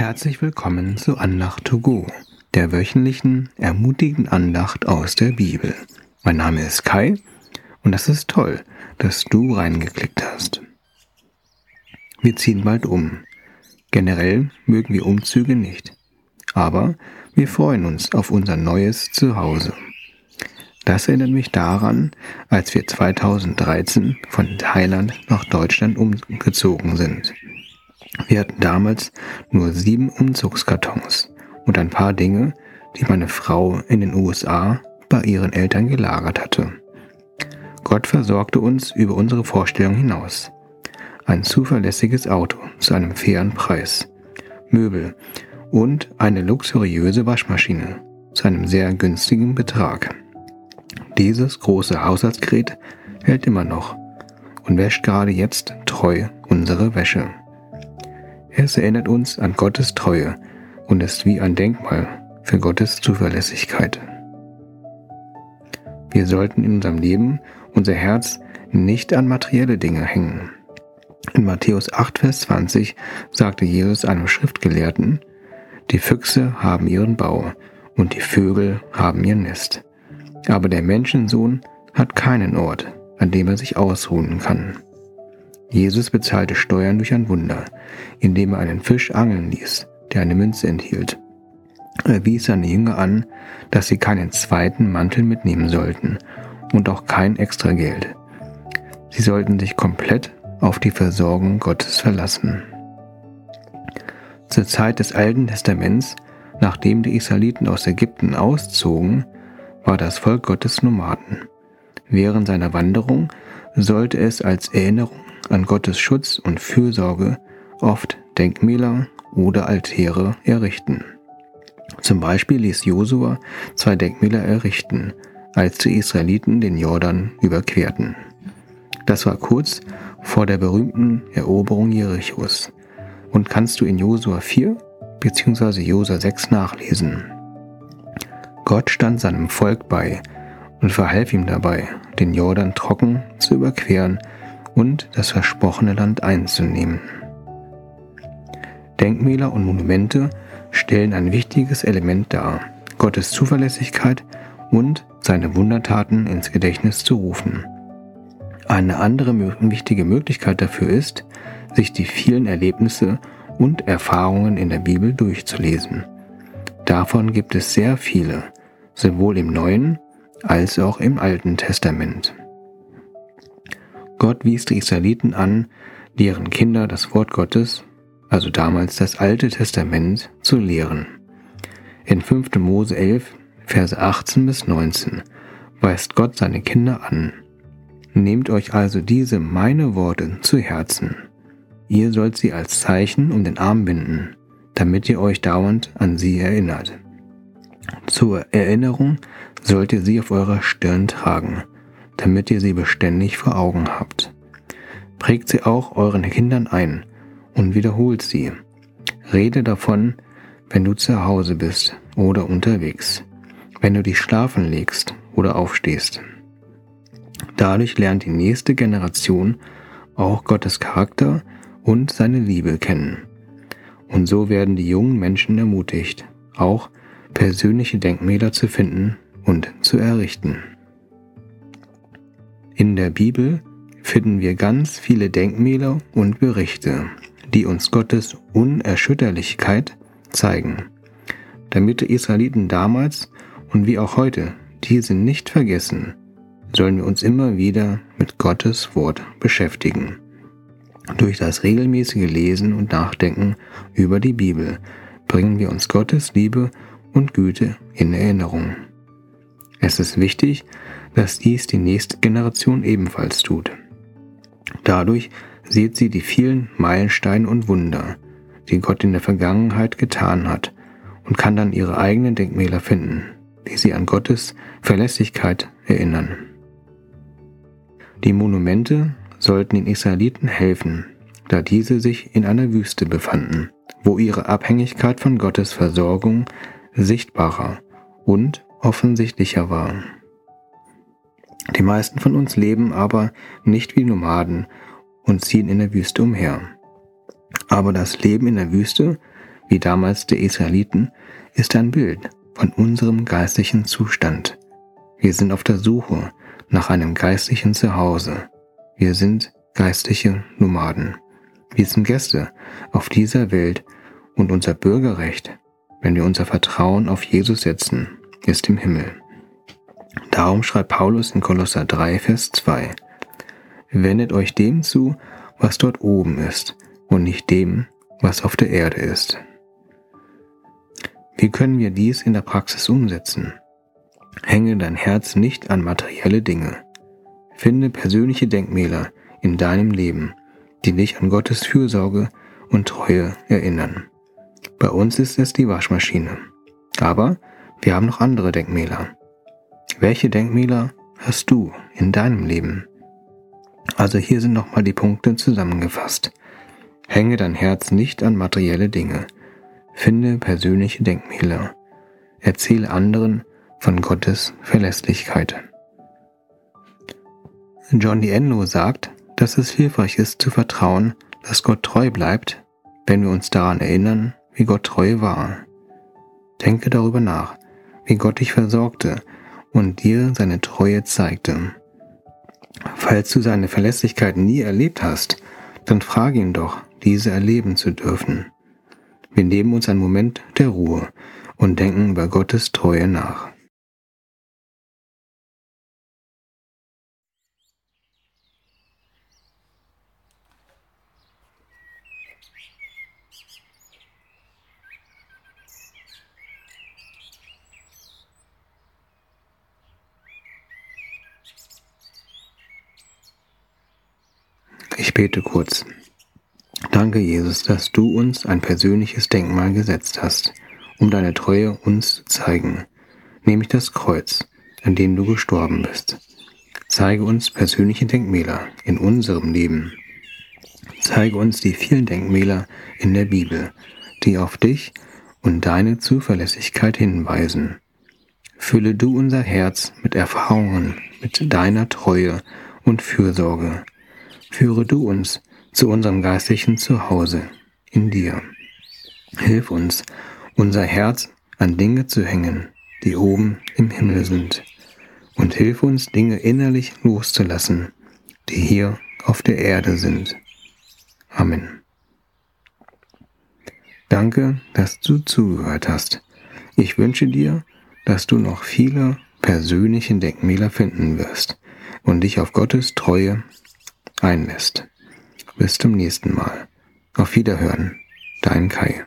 Herzlich willkommen zu Andacht to go, der wöchentlichen ermutigenden Andacht aus der Bibel. Mein Name ist Kai und das ist toll, dass du reingeklickt hast. Wir ziehen bald um. Generell mögen wir Umzüge nicht, aber wir freuen uns auf unser neues Zuhause. Das erinnert mich daran, als wir 2013 von Thailand nach Deutschland umgezogen sind. Wir hatten damals nur sieben Umzugskartons und ein paar Dinge, die meine Frau in den USA bei ihren Eltern gelagert hatte. Gott versorgte uns über unsere Vorstellung hinaus. Ein zuverlässiges Auto zu einem fairen Preis, Möbel und eine luxuriöse Waschmaschine zu einem sehr günstigen Betrag. Dieses große Haushaltsgerät hält immer noch und wäscht gerade jetzt treu unsere Wäsche. Es erinnert uns an Gottes Treue und ist wie ein Denkmal für Gottes Zuverlässigkeit. Wir sollten in unserem Leben unser Herz nicht an materielle Dinge hängen. In Matthäus 8, Vers 20 sagte Jesus einem Schriftgelehrten, die Füchse haben ihren Bau und die Vögel haben ihr Nest. Aber der Menschensohn hat keinen Ort, an dem er sich ausruhen kann. Jesus bezahlte Steuern durch ein Wunder, indem er einen Fisch angeln ließ, der eine Münze enthielt. Er wies seine Jünger an, dass sie keinen zweiten Mantel mitnehmen sollten und auch kein extra Geld. Sie sollten sich komplett auf die Versorgung Gottes verlassen. Zur Zeit des Alten Testaments, nachdem die Israeliten aus Ägypten auszogen, war das Volk Gottes Nomaden. Während seiner Wanderung sollte es als Erinnerung an Gottes Schutz und Fürsorge oft Denkmäler oder Altäre errichten. Zum Beispiel ließ Josua zwei Denkmäler errichten, als die Israeliten den Jordan überquerten. Das war kurz vor der berühmten Eroberung Jerichos und kannst du in Josua 4 bzw. Josua 6 nachlesen. Gott stand seinem Volk bei und verhalf ihm dabei, den Jordan trocken zu überqueren und das versprochene Land einzunehmen. Denkmäler und Monumente stellen ein wichtiges Element dar, Gottes Zuverlässigkeit und seine Wundertaten ins Gedächtnis zu rufen. Eine andere wichtige Möglichkeit dafür ist, sich die vielen Erlebnisse und Erfahrungen in der Bibel durchzulesen. Davon gibt es sehr viele, sowohl im Neuen als auch im Alten Testament. Wies die Israeliten an, deren Kinder das Wort Gottes, also damals das Alte Testament, zu lehren. In 5. Mose 11, Verse 18 bis 19 weist Gott seine Kinder an. Nehmt euch also diese meine Worte zu Herzen. Ihr sollt sie als Zeichen um den Arm binden, damit ihr euch dauernd an sie erinnert. Zur Erinnerung sollt ihr sie auf eurer Stirn tragen damit ihr sie beständig vor Augen habt. Prägt sie auch euren Kindern ein und wiederholt sie. Rede davon, wenn du zu Hause bist oder unterwegs, wenn du dich schlafen legst oder aufstehst. Dadurch lernt die nächste Generation auch Gottes Charakter und seine Liebe kennen. Und so werden die jungen Menschen ermutigt, auch persönliche Denkmäler zu finden und zu errichten. In der Bibel finden wir ganz viele Denkmäler und Berichte, die uns Gottes Unerschütterlichkeit zeigen. Damit die Israeliten damals und wie auch heute diese nicht vergessen, sollen wir uns immer wieder mit Gottes Wort beschäftigen. Durch das regelmäßige Lesen und Nachdenken über die Bibel bringen wir uns Gottes Liebe und Güte in Erinnerung. Es ist wichtig, dass dies die nächste Generation ebenfalls tut. Dadurch sieht sie die vielen Meilensteine und Wunder, die Gott in der Vergangenheit getan hat, und kann dann ihre eigenen Denkmäler finden, die sie an Gottes Verlässlichkeit erinnern. Die Monumente sollten den Israeliten helfen, da diese sich in einer Wüste befanden, wo ihre Abhängigkeit von Gottes Versorgung sichtbarer und offensichtlicher war. Die meisten von uns leben aber nicht wie Nomaden und ziehen in der Wüste umher. Aber das Leben in der Wüste wie damals der Israeliten, ist ein Bild von unserem geistlichen Zustand. Wir sind auf der Suche nach einem geistlichen Zuhause. Wir sind geistliche Nomaden. Wir sind Gäste auf dieser Welt und unser Bürgerrecht, wenn wir unser Vertrauen auf Jesus setzen, ist im Himmel. Darum schreibt Paulus in Kolosser 3, Vers 2, Wendet euch dem zu, was dort oben ist, und nicht dem, was auf der Erde ist. Wie können wir dies in der Praxis umsetzen? Hänge dein Herz nicht an materielle Dinge. Finde persönliche Denkmäler in deinem Leben, die dich an Gottes Fürsorge und Treue erinnern. Bei uns ist es die Waschmaschine. Aber wir haben noch andere Denkmäler. Welche Denkmäler hast du in deinem Leben? Also hier sind nochmal die Punkte zusammengefasst. Hänge dein Herz nicht an materielle Dinge. Finde persönliche Denkmäler. Erzähle anderen von Gottes Verlässlichkeit. John D. Enlow sagt, dass es hilfreich ist zu vertrauen, dass Gott treu bleibt, wenn wir uns daran erinnern, wie Gott treu war. Denke darüber nach, wie Gott dich versorgte und dir seine Treue zeigte. Falls du seine Verlässlichkeit nie erlebt hast, dann frage ihn doch, diese erleben zu dürfen. Wir nehmen uns einen Moment der Ruhe und denken über Gottes Treue nach. Ich bete kurz. Danke, Jesus, dass du uns ein persönliches Denkmal gesetzt hast, um deine Treue uns zu zeigen, nämlich das Kreuz, an dem du gestorben bist. Zeige uns persönliche Denkmäler in unserem Leben. Zeige uns die vielen Denkmäler in der Bibel, die auf dich und deine Zuverlässigkeit hinweisen. Fülle du unser Herz mit Erfahrungen, mit deiner Treue und Fürsorge Führe du uns zu unserem geistlichen Zuhause in dir. Hilf uns, unser Herz an Dinge zu hängen, die oben im Himmel sind. Und hilf uns, Dinge innerlich loszulassen, die hier auf der Erde sind. Amen. Danke, dass du zugehört hast. Ich wünsche dir, dass du noch viele persönliche Denkmäler finden wirst und dich auf Gottes Treue einlässt. Bis zum nächsten Mal. Auf Wiederhören. Dein Kai.